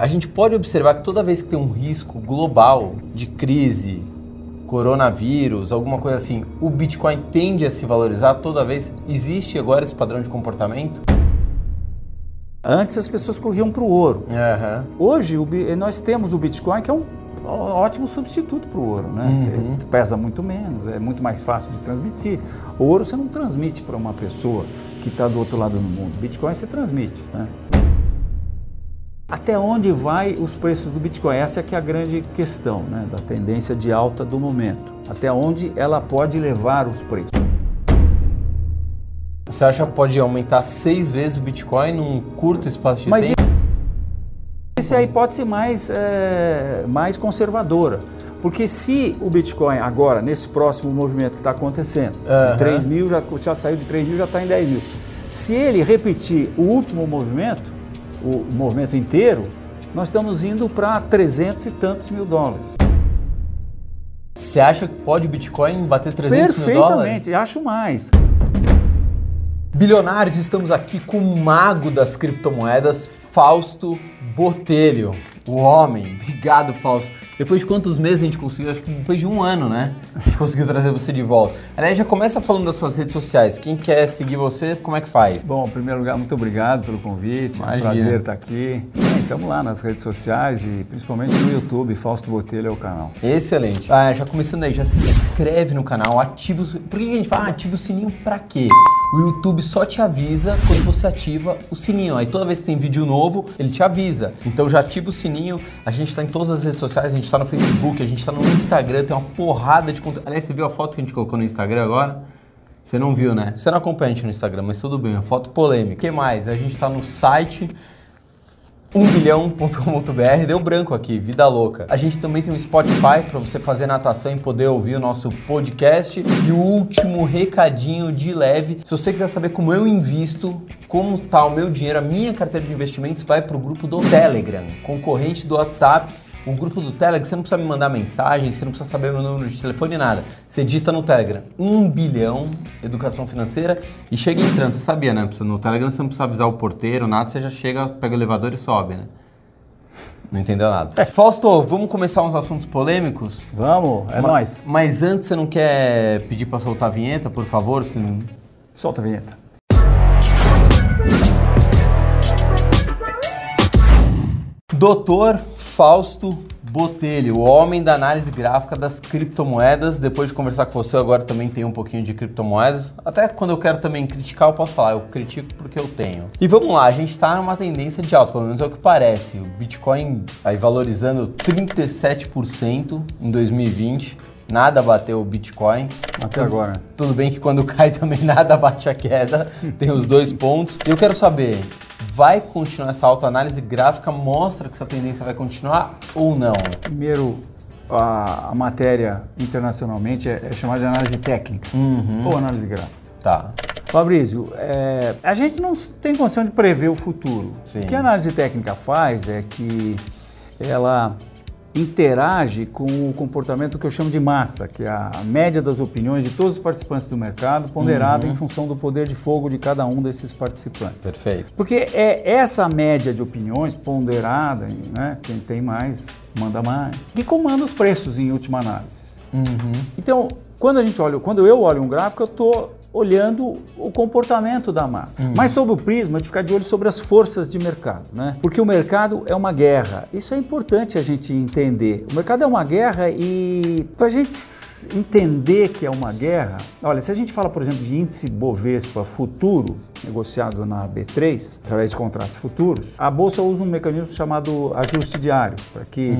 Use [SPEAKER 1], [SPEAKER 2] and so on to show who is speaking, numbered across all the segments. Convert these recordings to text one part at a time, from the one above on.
[SPEAKER 1] A gente pode observar que toda vez que tem um risco global de crise, coronavírus, alguma coisa assim, o Bitcoin tende a se valorizar toda vez? Existe agora esse padrão de comportamento?
[SPEAKER 2] Antes as pessoas corriam para o ouro.
[SPEAKER 1] Aham.
[SPEAKER 2] Hoje nós temos o Bitcoin que é um ótimo substituto para o ouro, né?
[SPEAKER 1] Uhum.
[SPEAKER 2] Você pesa muito menos, é muito mais fácil de transmitir. O ouro você não transmite para uma pessoa que está do outro lado do mundo. Bitcoin você transmite, né? Até onde vai os preços do Bitcoin? Essa é que é a grande questão, né? Da tendência de alta do momento. Até onde ela pode levar os preços?
[SPEAKER 1] Você acha que pode aumentar seis vezes o Bitcoin num curto espaço de
[SPEAKER 2] Mas
[SPEAKER 1] tempo?
[SPEAKER 2] Isso é a hipótese mais, é, mais conservadora. Porque se o Bitcoin agora, nesse próximo movimento que está acontecendo, de 3 mil, já, já saiu de 3 mil, já está em 10 mil. Se ele repetir o último movimento, o movimento inteiro, nós estamos indo para 300 e tantos mil dólares.
[SPEAKER 1] Você acha que pode o Bitcoin bater 300 mil dólares?
[SPEAKER 2] Perfeitamente, acho mais.
[SPEAKER 1] Bilionários, estamos aqui com o mago das criptomoedas, Fausto Botelho. O homem. Obrigado, Fausto. Depois de quantos meses a gente conseguiu? Acho que depois de um ano, né? A gente conseguiu trazer você de volta. Aliás, já começa falando das suas redes sociais. Quem quer seguir você, como é que faz?
[SPEAKER 2] Bom, em primeiro lugar, muito obrigado pelo convite. É um
[SPEAKER 1] Imagina.
[SPEAKER 2] prazer estar aqui. Estamos lá nas redes sociais e principalmente no YouTube. Fausto Botelho é o canal.
[SPEAKER 1] Excelente. Ah, já começando aí, já se inscreve no canal, ativa o... Por que a gente fala ah, ativa o sininho pra quê? O YouTube só te avisa quando você ativa o sininho. Aí toda vez que tem vídeo novo, ele te avisa. Então já ativa o sininho. A gente tá em todas as redes sociais, a gente tá no Facebook, a gente tá no Instagram, tem uma porrada de conteúdo. Aliás, você viu a foto que a gente colocou no Instagram agora? Você não viu, né? Você não acompanha a gente no Instagram, mas tudo bem, uma foto polêmica. O que mais? A gente tá no site 1bilhão.com.br, deu branco aqui, vida louca. A gente também tem um Spotify para você fazer natação e poder ouvir o nosso podcast. E o último recadinho de leve, se você quiser saber como eu invisto, como tá o meu dinheiro, a minha carteira de investimentos vai para o grupo do Telegram, concorrente do WhatsApp. O grupo do Telegram, você não precisa me mandar mensagem, você não precisa saber meu número de telefone, nada. Você digita no Telegram 1 bilhão educação financeira e chega entrando. Você sabia, né? No Telegram você não precisa avisar o porteiro, nada, você já chega, pega o elevador e sobe, né? Não entendeu nada. Fausto, vamos começar uns assuntos polêmicos?
[SPEAKER 2] Vamos, é
[SPEAKER 1] Ma-
[SPEAKER 2] nóis.
[SPEAKER 1] Mas antes, você não quer pedir para soltar a vinheta, por favor? Se
[SPEAKER 2] Solta a vinheta.
[SPEAKER 1] Doutor Fausto Botelho, o homem da análise gráfica das criptomoedas. Depois de conversar com você, eu agora também tenho um pouquinho de criptomoedas. Até quando eu quero também criticar, eu posso falar, eu critico porque eu tenho. E vamos lá, a gente está numa tendência de alta, pelo menos é o que parece. O Bitcoin aí valorizando 37% em 2020. Nada bateu o Bitcoin.
[SPEAKER 2] Até agora.
[SPEAKER 1] Tudo bem que quando cai também nada bate a queda, tem os dois pontos. E eu quero saber, vai continuar essa autoanálise gráfica? Mostra que essa tendência vai continuar ou não?
[SPEAKER 2] Primeiro, a, a matéria internacionalmente é, é chamada de análise técnica
[SPEAKER 1] Uhum.
[SPEAKER 2] ou análise gráfica.
[SPEAKER 1] Tá.
[SPEAKER 2] Fabrício, é, a gente não tem condição de prever o futuro.
[SPEAKER 1] Sim.
[SPEAKER 2] O que a análise técnica faz é que ela interage com o comportamento que eu chamo de massa, que é a média das opiniões de todos os participantes do mercado, ponderado
[SPEAKER 1] Uhum.
[SPEAKER 2] em função do poder de fogo de cada um desses participantes.
[SPEAKER 1] Perfeito.
[SPEAKER 2] Porque é essa média de opiniões ponderada, né, quem tem mais manda mais, que comanda os preços em última análise.
[SPEAKER 1] Uhum.
[SPEAKER 2] Então, quando a gente olha, quando eu olho um gráfico, eu estou olhando o comportamento da massa, mas sob o prisma de ficar de olho sobre as forças de mercado, né? Porque o mercado é uma guerra. Isso é importante a gente entender. O mercado é uma guerra e para a gente entender que é uma guerra, olha, se a gente fala, por exemplo, de índice Bovespa futuro negociado na B3 através de contratos futuros, a bolsa usa um mecanismo chamado ajuste diário para que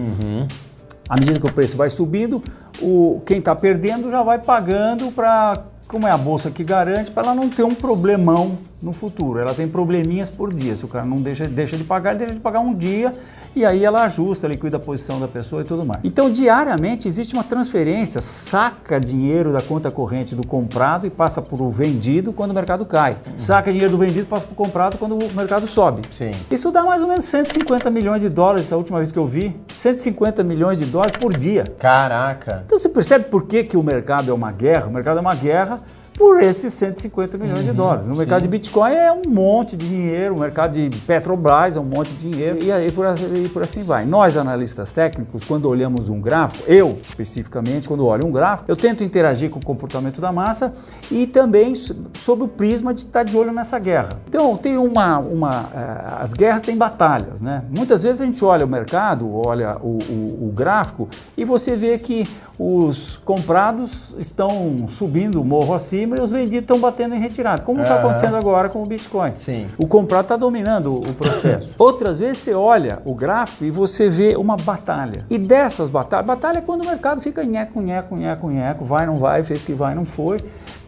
[SPEAKER 2] à medida que o preço vai subindo, o, quem está perdendo já vai pagando para, como é a bolsa que garante, para ela não ter um problemão no futuro. Ela tem probleminhas por dia. Se o cara não deixa, deixa de pagar, ele deixa de pagar um dia e aí ela ajusta, liquida a posição da pessoa e tudo mais. Então, diariamente existe uma transferência, saca dinheiro da conta corrente do comprado e passa para o vendido quando o mercado cai. Saca dinheiro do vendido e passa para o comprado quando o mercado sobe.
[SPEAKER 1] Sim.
[SPEAKER 2] Isso dá mais ou menos 150 milhões de dólares, a última vez que eu vi. 150 milhões de dólares por dia.
[SPEAKER 1] Caraca.
[SPEAKER 2] Então você percebe por que, que o mercado é uma guerra? O mercado é uma guerra por esses 150 milhões de dólares. No mercado
[SPEAKER 1] sim.
[SPEAKER 2] de Bitcoin é um monte de dinheiro, o mercado de Petrobras é um monte de dinheiro e aí por, assim- e por assim vai. Nós, analistas técnicos, quando olhamos um gráfico, eu especificamente, quando olho um gráfico, eu tento interagir com o comportamento da massa e também so- sob o prisma de estar de olho nessa guerra. Então, tem uma. uma eh, as guerras têm batalhas, né? Muitas vezes a gente olha o mercado, olha o, o- o gráfico e você vê que os comprados estão subindo o morro acima e os vendidos estão batendo em retirada, como está
[SPEAKER 1] Aham.
[SPEAKER 2] acontecendo agora com o Bitcoin.
[SPEAKER 1] Sim.
[SPEAKER 2] O comprado está dominando o processo. Outras vezes você olha o gráfico e você vê uma batalha. E dessas batalhas, batalha é quando o mercado fica nheco, nheco, nheco, nheco, vai, não vai, fez que vai, não foi.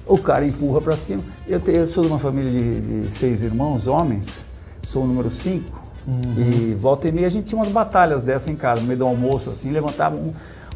[SPEAKER 2] O cara empurra para cima. Eu, te- eu sou de uma família de, de seis irmãos, homens, sou o número cinco. E volta e meia a gente tinha umas batalhas dessas em casa, no meio do almoço, assim, levantava um.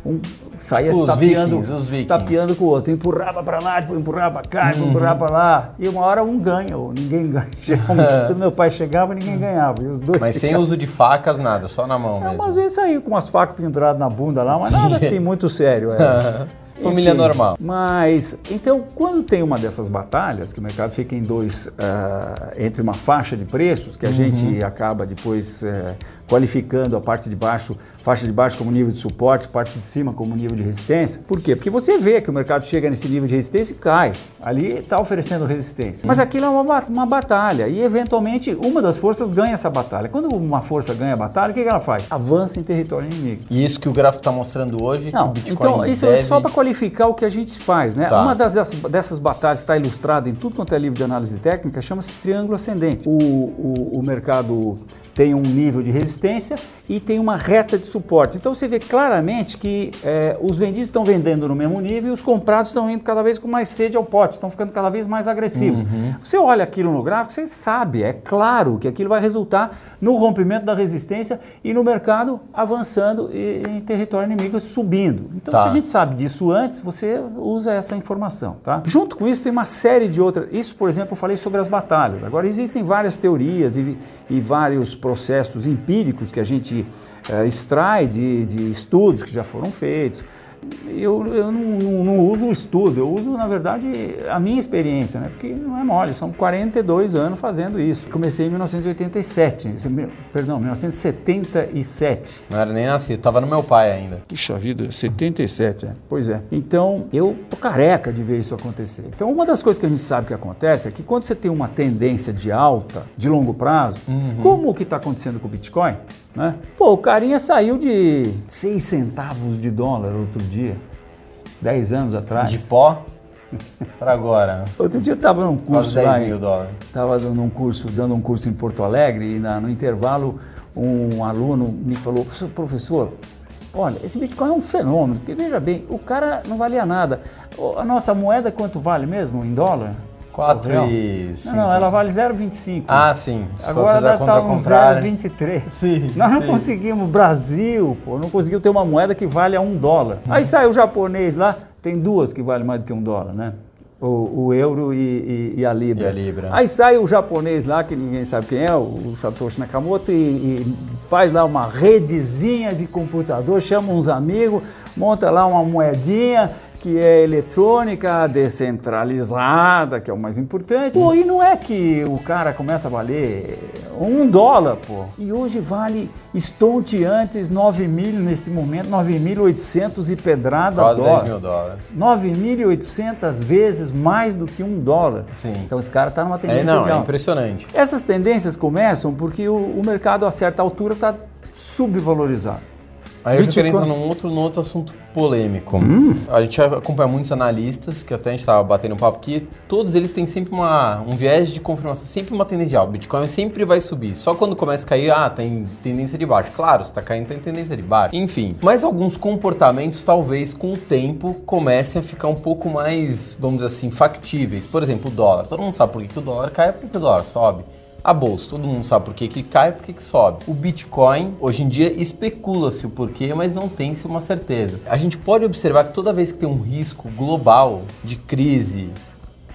[SPEAKER 2] Um saía
[SPEAKER 1] Os
[SPEAKER 2] tapeando, tapeando com o outro, empurrava para lá, empurrava para cá, depois empurrava para lá. E uma hora um ganha, ou ninguém ganha. Quando meu pai chegava, ninguém ganhava. E os dois
[SPEAKER 1] Mas sem
[SPEAKER 2] ficavam-
[SPEAKER 1] uso de facas, nada, só na mão
[SPEAKER 2] Não,
[SPEAKER 1] mesmo.
[SPEAKER 2] mas às vezes saiu com umas facas penduradas na bunda lá, mas nada assim muito sério. é.
[SPEAKER 1] Família
[SPEAKER 2] Enfim,
[SPEAKER 1] normal.
[SPEAKER 2] Mas, então, quando tem uma dessas batalhas, que o mercado fica em dois, ah, entre uma faixa de preços, que a gente acaba depois eh, qualificando a parte de baixo, faixa de baixo como nível de suporte, parte de cima como nível de resistência. Por quê? Porque você vê que o mercado chega nesse nível de resistência e cai. Ali está oferecendo resistência. Mas aquilo é uma, uma batalha e, eventualmente, uma das forças ganha essa batalha. Quando uma força ganha a batalha, o que que ela faz? Avança em território inimigo.
[SPEAKER 1] E isso que o gráfico está mostrando hoje,
[SPEAKER 2] Não,
[SPEAKER 1] que o Bitcoin
[SPEAKER 2] então isso
[SPEAKER 1] deve...
[SPEAKER 2] é só para qualificar o que a gente faz, né?
[SPEAKER 1] Tá.
[SPEAKER 2] Uma das, dessas, dessas batalhas que está ilustrada em tudo quanto é livro de análise técnica chama-se triângulo ascendente. O, o, o mercado tem um nível de resistência e tem uma reta de suporte. Então você vê claramente que eh, os vendidos estão vendendo no mesmo nível e os comprados estão indo cada vez com mais sede ao pote, estão ficando cada vez mais agressivos. Você olha aquilo no gráfico, você sabe, é claro que aquilo vai resultar no rompimento da resistência e no mercado avançando e, em território inimigo subindo. Então,
[SPEAKER 1] Tá.
[SPEAKER 2] se a gente sabe disso antes, você usa essa informação, tá? Junto com isso, tem uma série de outras. Isso, por exemplo, eu falei sobre as batalhas. Agora, existem várias teorias e, e vários processos empíricos que a gente eh, extrai de, de estudos que já foram feitos. Eu, eu não, não- não uso o estudo, eu uso, na verdade, a minha experiência, né? Porque não é mole, são 42 anos fazendo isso. Comecei em 1987, perdão, 1977.
[SPEAKER 1] Não era nem nascido, tava no meu pai ainda.
[SPEAKER 2] Puxa vida, 77, é. Pois é. Então, eu tô careca de ver isso acontecer. Então, uma das coisas que a gente sabe que acontece é que quando você tem uma tendência de alta, de longo prazo, como o que está acontecendo com o Bitcoin, né? Pô, o carinha saiu de 6 centavos de dólar outro dia, 10 anos atrás.
[SPEAKER 1] De pó para agora.
[SPEAKER 2] Outro dia eu estava num
[SPEAKER 1] Quase
[SPEAKER 2] curso
[SPEAKER 1] 10
[SPEAKER 2] lá,
[SPEAKER 1] mil dólares.
[SPEAKER 2] Estava dando um curso, dando um curso em Porto Alegre e na- no intervalo um aluno me falou, "Professor, olha, esse Bitcoin é um fenômeno, porque veja bem, o cara não valia nada. A nossa moeda quanto vale mesmo em dólar?
[SPEAKER 1] 4
[SPEAKER 2] O real?
[SPEAKER 1] e
[SPEAKER 2] Não,
[SPEAKER 1] 5.
[SPEAKER 2] não, ela vale 0,25.
[SPEAKER 1] Ah, sim. Se
[SPEAKER 2] Agora
[SPEAKER 1] fazer a
[SPEAKER 2] deve
[SPEAKER 1] conta
[SPEAKER 2] estar
[SPEAKER 1] ao
[SPEAKER 2] um
[SPEAKER 1] contrário.
[SPEAKER 2] 0,23.
[SPEAKER 1] Sim,
[SPEAKER 2] Nós não
[SPEAKER 1] sim.
[SPEAKER 2] conseguimos, Brasil, pô, não conseguiu ter uma moeda que vale a um dólar. Aí sai o japonês lá, tem duas que valem mais do que um dólar, né? O, o euro e, e- e a libra.
[SPEAKER 1] E a libra.
[SPEAKER 2] Aí sai o japonês lá, que ninguém sabe quem é, o Satoshi Nakamoto, e, e faz lá uma redezinha de computador, chama uns amigos, monta lá uma moedinha que é eletrônica, descentralizada, que é o mais importante. Pô, e não é que o cara começa a valer um dólar, pô. E hoje vale estonteantes 9 mil nesse momento, 9.800 e pedrada
[SPEAKER 1] Quase
[SPEAKER 2] dólar.
[SPEAKER 1] 10 mil dólares.
[SPEAKER 2] 9.800 vezes mais do que um dólar.
[SPEAKER 1] Sim.
[SPEAKER 2] Então esse cara está numa tendência
[SPEAKER 1] É, não,
[SPEAKER 2] de
[SPEAKER 1] é impressionante.
[SPEAKER 2] Essas tendências começam porque o, o mercado a certa altura está subvalorizado.
[SPEAKER 1] Aí eu já quero
[SPEAKER 2] Bitcoin-
[SPEAKER 1] entrar num outro, num outro assunto polêmico.
[SPEAKER 2] Hum.
[SPEAKER 1] A gente acompanha muitos analistas, que até a gente estava batendo um papo aqui, todos eles têm sempre uma, um viés de confirmação, sempre uma tendência de alta. O Bitcoin sempre vai subir. Só quando começa a cair, ah, tem tendência de baixo. Claro, se está caindo, tem tendência de baixo. Enfim. Mas alguns comportamentos, talvez, com o tempo, comecem a ficar um pouco mais, vamos dizer assim, factíveis. Por exemplo, o dólar. Todo mundo sabe por que, que o dólar cai, por que, que o dólar sobe. A bolsa, todo mundo sabe por que, que cai e por que, que sobe. O Bitcoin, hoje em dia, especula-se o porquê, mas não tem-se uma certeza. A gente pode observar que toda vez que tem um risco global de crise,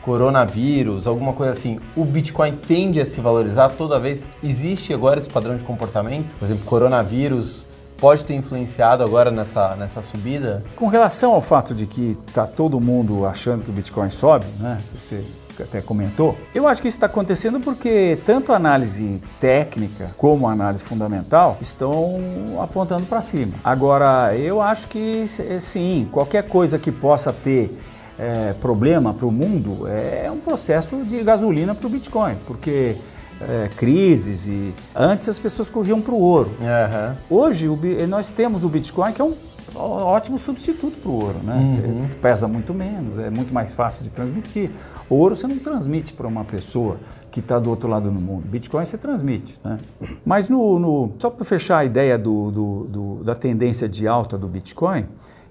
[SPEAKER 1] coronavírus, alguma coisa assim, o Bitcoin tende a se valorizar toda vez. Existe agora esse padrão de comportamento? Por exemplo, coronavírus pode ter influenciado agora nessa, nessa subida?
[SPEAKER 2] Com relação ao fato de que está todo mundo achando que o Bitcoin sobe, né? Você até comentou, eu acho que isso está acontecendo porque tanto a análise técnica como a análise fundamental estão apontando para cima. Agora, eu acho que sim, qualquer coisa que possa ter é, problema para o mundo é um processo de gasolina para o Bitcoin, porque é, crises e antes as pessoas corriam para o ouro. Uhum. Hoje o, nós temos o Bitcoin que é um ótimo substituto para o ouro, né? Uhum. pesa muito menos, é muito mais fácil de transmitir. O ouro você não transmite para uma pessoa que está do outro lado do mundo. Bitcoin você transmite, né? Mas no, no só para fechar a ideia do, do, do, da tendência de alta do Bitcoin,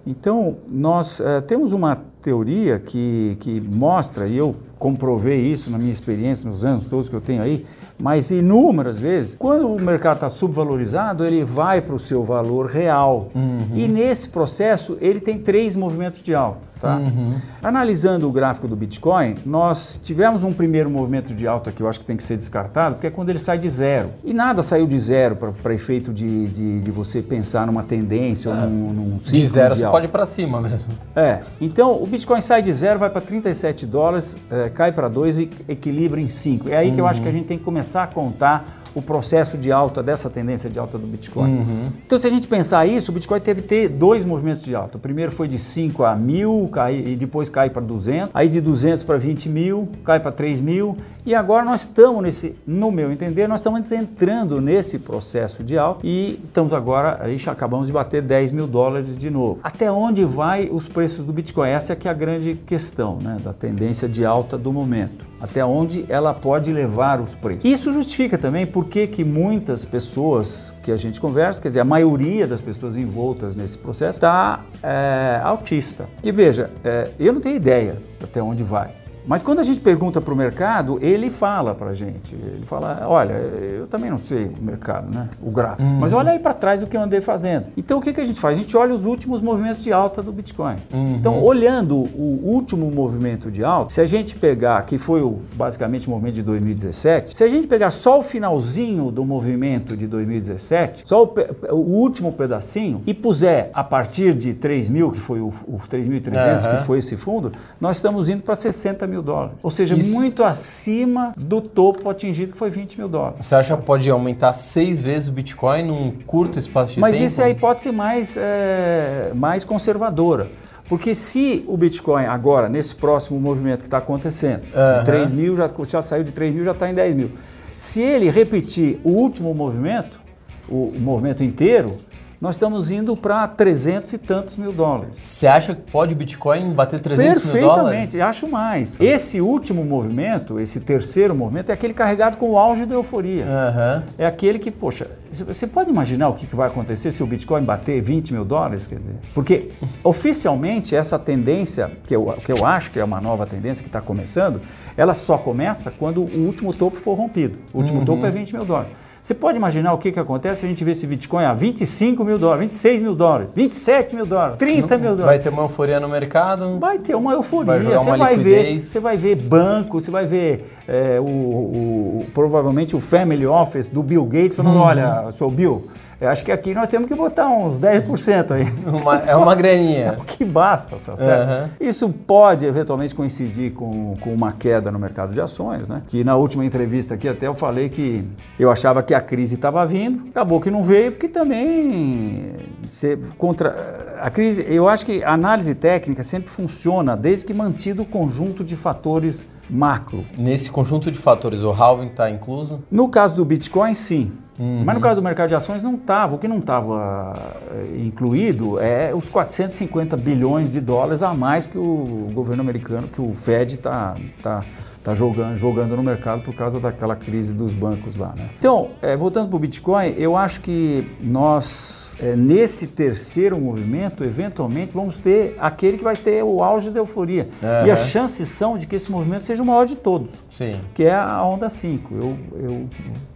[SPEAKER 2] então nós é, temos uma teoria que, que mostra, e eu comprovei isso na minha experiência nos anos todos que eu tenho aí, mas inúmeras vezes, quando o mercado está subvalorizado, ele vai para o seu valor real. Uhum. E nesse processo, ele tem três movimentos de alta. Tá? Uhum. Analisando o gráfico do Bitcoin, nós tivemos um primeiro movimento de alta que eu acho que tem que ser descartado, que é quando ele sai de zero. E nada saiu de zero para efeito de, de, de, você pensar numa tendência é. ou num, num
[SPEAKER 1] ciclo De zero de você pode ir para cima mesmo.
[SPEAKER 2] É. Então, o Bitcoin sai de zero, vai para 37 dólares, é, cai para 2 e equilibra em 5. É aí uhum. que eu acho que a gente tem que começar a contar o processo de alta, dessa tendência de alta do Bitcoin. Uhum. Então, se a gente pensar isso, o Bitcoin teve que ter dois movimentos de alta. O primeiro foi de 5 a 1000, cai, e depois cai para 200, aí de 200 para 20 mil, cai para 3 mil, e agora nós estamos nesse, no meu entender, nós estamos entrando nesse processo de alta e estamos agora, aí acabamos de bater 10 mil dólares de novo. Até onde vai os preços do Bitcoin? Essa é que é a grande questão, né, da tendência de alta do momento até onde ela pode levar os preços. Isso justifica também porque que muitas pessoas que a gente conversa, quer dizer, a maioria das pessoas envoltas nesse processo está é, autista. E veja, é, eu não tenho ideia até onde vai. Mas quando a gente pergunta para o mercado, ele fala para a gente. Ele fala, olha, eu também não sei o mercado, né? O gráfico. Uhum. Mas olha aí para trás o que eu andei fazendo. Então o que, que a gente faz? A gente olha os últimos movimentos de alta do Bitcoin. Uhum. Então, olhando o último movimento de alta, se a gente pegar, que foi o, basicamente o movimento de 2017, se a gente pegar só o finalzinho do movimento de 2017, só o, o último pedacinho, e puser a partir de 3 mil, que foi o, o 3.300, uhum. que foi esse fundo, nós estamos indo para 60 mil dólares. Ou seja, Isso. muito acima do topo atingido, que foi 20 mil dólares.
[SPEAKER 1] Você acha que pode aumentar seis vezes o Bitcoin num curto espaço de
[SPEAKER 2] Mas
[SPEAKER 1] tempo?
[SPEAKER 2] Mas isso é a hipótese mais, é, mais conservadora. Porque se o Bitcoin agora, nesse próximo movimento que está acontecendo, uhum. 3 mil, já, já saiu de 3 mil, já está em 10 mil. Se ele repetir o último movimento, o, o movimento inteiro, nós estamos indo para 300 e tantos mil dólares.
[SPEAKER 1] Você acha que pode o Bitcoin bater 300 mil dólares?
[SPEAKER 2] Perfeitamente, acho mais. Esse último movimento, esse terceiro movimento, é aquele carregado com o auge da euforia. Uhum. É aquele que, poxa, você pode imaginar o que vai acontecer se o Bitcoin bater 20 mil dólares? Quer dizer, porque oficialmente essa tendência, que eu, que eu acho que é uma nova tendência que está começando, ela só começa quando o último topo for rompido. O último uhum. topo é 20 mil dólares. Você pode imaginar o que, que acontece se a gente vê esse Bitcoin a 25 mil dólares, 26 mil dólares, 27 mil dólares, 30 mil dólares.
[SPEAKER 1] Vai ter uma euforia no mercado?
[SPEAKER 2] Vai ter uma euforia. Vai você, vai ver, você vai ver banco, você vai ver é, o, o, provavelmente o family office do Bill Gates falando, hum. olha, sou Bill, eu acho que aqui nós temos que botar uns 10% aí.
[SPEAKER 1] Uma, é uma graninha.
[SPEAKER 2] É o que basta, tá certo? Uhum. Isso pode eventualmente coincidir com, com uma queda no mercado de ações, né? Que na última entrevista aqui até eu falei que eu achava que a crise estava vindo, acabou que não veio, porque também você, contra a crise, eu acho que a análise técnica sempre funciona desde que mantido o conjunto de fatores macro.
[SPEAKER 1] Nesse conjunto de fatores, o halving está incluso?
[SPEAKER 2] No caso do Bitcoin, sim. Uhum. Mas no caso do mercado de ações não estava. O que não estava eh, incluído é os 450 bilhões de dólares a mais que o governo americano, que o Fed está tá, tá jogando, jogando no mercado por causa daquela crise dos bancos lá. Né? Então, é, voltando para o Bitcoin, eu acho que nós é, nesse terceiro movimento, eventualmente vamos ter aquele que vai ter o auge da euforia. Uhum. E as chances são de que esse movimento seja o maior de todos,
[SPEAKER 1] Sim.
[SPEAKER 2] que é a onda 5. Eu, eu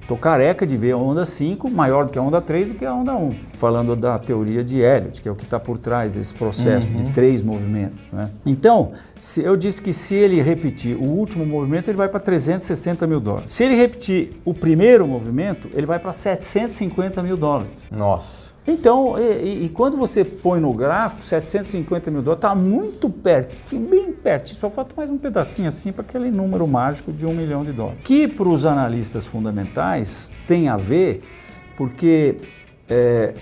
[SPEAKER 2] tô careca de ver a onda 5 maior do que a onda 3 do que a onda 1. Falando da teoria de Elliott, que é o que está por trás desse processo uhum. de três movimentos. Né? Então, se, eu disse que se ele repetir o último movimento, ele vai para 360 mil dólares. Se ele repetir o primeiro movimento, ele vai para 750 mil dólares.
[SPEAKER 1] Nossa.
[SPEAKER 2] Então, e, e, quando você põe no gráfico 750 mil dólares, está muito perto, bem perto. Só falta mais um pedacinho assim para aquele número mágico de um milhão de dólares. Que para os analistas fundamentais tem a ver, porque é,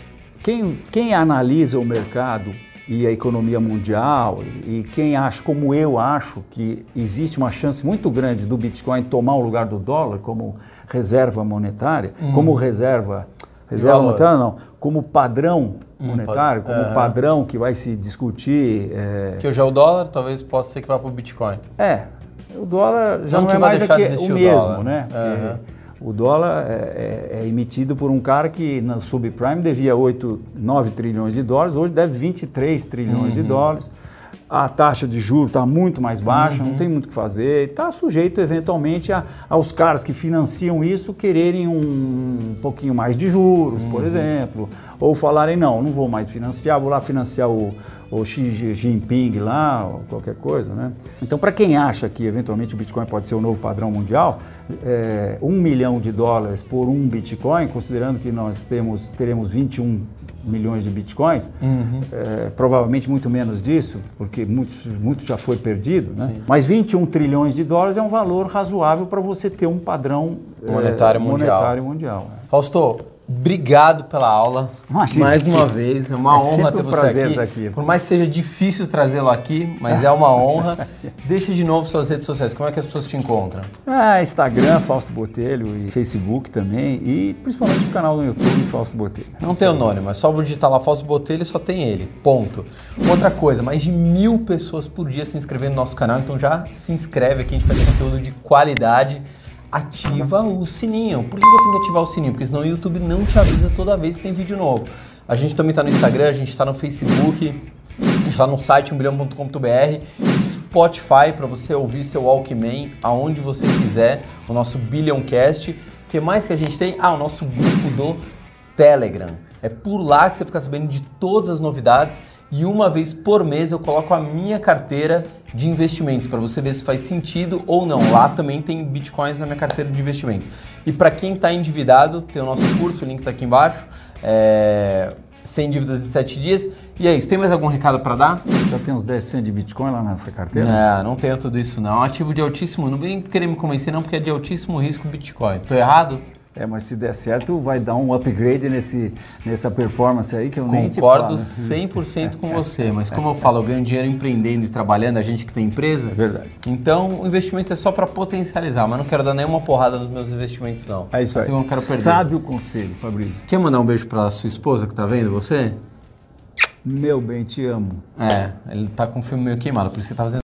[SPEAKER 2] quem, quem analisa o mercado e a economia mundial e quem acha, como eu acho, que existe uma chance muito grande do Bitcoin tomar o lugar do dólar como reserva monetária, hum. como reserva reserva monetária não, como padrão hum, monetário, como é. padrão que vai se discutir.
[SPEAKER 1] É... Que hoje é o dólar, talvez possa ser que vá para o Bitcoin.
[SPEAKER 2] É, o dólar já não, não é mais aqui, o mesmo, dólar. né? Uhum. O dólar é, é, é, emitido por um cara que no subprime devia 8, 9 trilhões de dólares, hoje deve 23 trilhões uhum. de dólares. A taxa de juros está muito mais baixa, uhum. não tem muito o que fazer. Está sujeito, eventualmente, a, aos caras que financiam isso quererem um, um pouquinho mais de juros, uhum. por exemplo. Ou falarem, não, não vou mais financiar, vou lá financiar o, ou Xi Jinping lá, ou qualquer coisa, né? Então, para quem acha que eventualmente o Bitcoin pode ser o novo padrão mundial, é, um milhão de dólares por um Bitcoin, considerando que nós temos, teremos 21 milhões de bitcoins, uhum. é, provavelmente muito menos disso, porque muito, muito já foi perdido, né? mas 21 trilhões de dólares é um valor razoável para você ter um padrão
[SPEAKER 1] monetário,
[SPEAKER 2] é,
[SPEAKER 1] mundial.
[SPEAKER 2] monetário mundial.
[SPEAKER 1] Fausto, Obrigado pela aula. Imagina, mais uma vez, é uma é honra ter um você aqui. aqui. Por mais que seja difícil trazê-lo aqui, mas é uma honra. Deixa de novo suas redes sociais. Como é que as pessoas te encontram?
[SPEAKER 2] Ah, Instagram, Fausto Botelho e Facebook também e principalmente o canal no YouTube Fausto Botelho.
[SPEAKER 1] Não tem o nome, mas só digitar lá Fausto Botelho só tem ele. Ponto. Outra coisa, mais de mil pessoas por dia se inscrevendo no nosso canal, então já se inscreve aqui, a gente faz conteúdo de qualidade ativa o sininho. Por que eu tenho que ativar o sininho? Porque senão o YouTube não te avisa toda vez que tem vídeo novo. A gente também está no Instagram, a gente está no Facebook, a gente está no site 1bilhão.com.br, Spotify para você ouvir seu Walkman aonde você quiser, o nosso Billioncast. O que mais que a gente tem? Ah, o nosso grupo do Telegram. É por lá que você fica sabendo de todas as novidades e uma vez por mês eu coloco a minha carteira de investimentos para você ver se faz sentido ou não. Lá também tem bitcoins na minha carteira de investimentos. E para quem está endividado, tem o nosso curso, o link está aqui embaixo. É... Sem dívidas em 7 dias. E é isso. Tem mais algum recado para dar?
[SPEAKER 2] Já tem uns 10% de Bitcoin lá nessa carteira?
[SPEAKER 1] Não, não tenho tudo isso não. Ativo de altíssimo, não vem querer me convencer não, porque é de altíssimo risco Bitcoin. Tô errado?
[SPEAKER 2] É, mas se der certo, vai dar um upgrade nesse, nessa performance aí que eu
[SPEAKER 1] Concordo
[SPEAKER 2] nem Concordo
[SPEAKER 1] 100% com você, mas como eu falo, eu ganho dinheiro empreendendo e trabalhando, a gente que tem empresa.
[SPEAKER 2] É verdade.
[SPEAKER 1] Então, o investimento é só para potencializar, mas não quero dar nenhuma porrada nos meus investimentos, não.
[SPEAKER 2] É isso
[SPEAKER 1] assim
[SPEAKER 2] aí.
[SPEAKER 1] Eu não quero perder.
[SPEAKER 2] Sabe o conselho, Fabrício.
[SPEAKER 1] Quer mandar um beijo para sua esposa que tá vendo você?
[SPEAKER 2] Meu bem, te amo.
[SPEAKER 1] É, ele tá com o filme meio queimado, por isso que tá fazendo